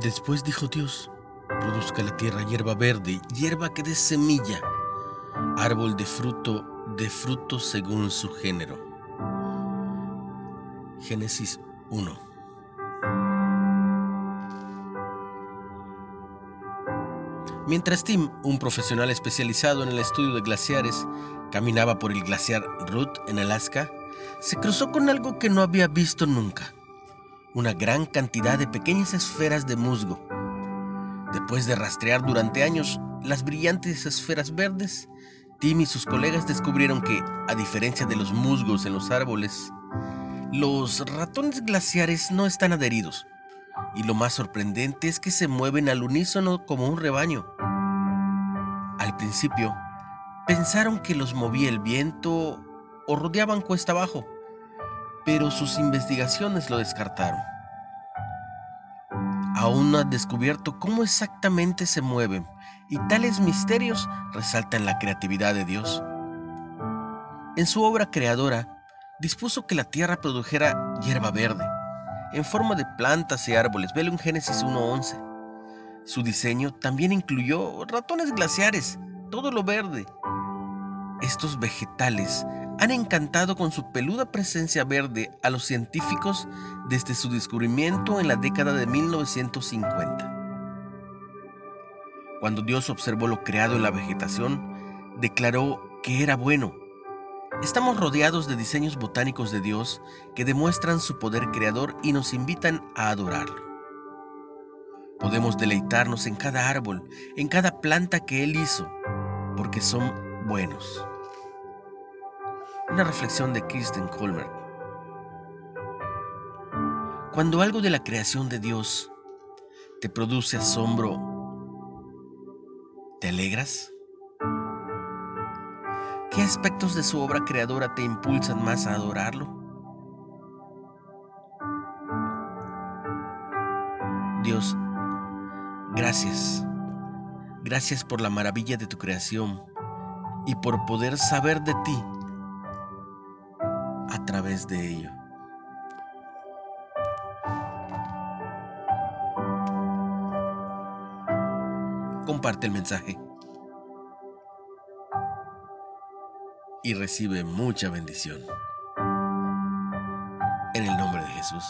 Después dijo Dios, produzca la tierra hierba verde, hierba que dé semilla, árbol de fruto, de fruto según su género. Génesis 1. Mientras Tim, un profesional especializado en el estudio de glaciares, caminaba por el glaciar Root en Alaska, se cruzó con algo que no había visto nunca, una gran cantidad de pequeñas esferas de musgo. Después de rastrear durante años las brillantes esferas verdes, Tim y sus colegas descubrieron que, a diferencia de los musgos en los árboles, los ratones glaciares no están adheridos. Y lo más sorprendente es que se mueven al unísono como un rebaño. Al principio, pensaron que los movía el viento o rodeaban cuesta abajo, pero sus investigaciones lo descartaron. Aún no han descubierto cómo exactamente se mueven, y tales misterios resaltan la creatividad de Dios. En su obra creadora, dispuso que la tierra produjera hierba verde, en forma de plantas y árboles. Velo en Génesis 1.11. Su diseño también incluyó ratones glaciares, todo lo verde. Estos vegetales han encantado con su peluda presencia verde a los científicos desde su descubrimiento en la década de 1950. Cuando Dios observó lo creado en la vegetación, declaró que era bueno. Estamos rodeados de diseños botánicos de Dios que demuestran su poder creador y nos invitan a adorarlo. Podemos deleitarnos en cada árbol, en cada planta que Él hizo, porque son buenos. Una reflexión de Kirsten Colmer. Cuando algo de la creación de Dios te produce asombro, ¿te alegras? ¿Qué aspectos de su obra creadora te impulsan más a adorarlo? Dios, gracias. Gracias por la maravilla de tu creación y por poder saber de ti a través de ello. Comparte el mensaje y recibe mucha bendición. En el nombre de Jesús.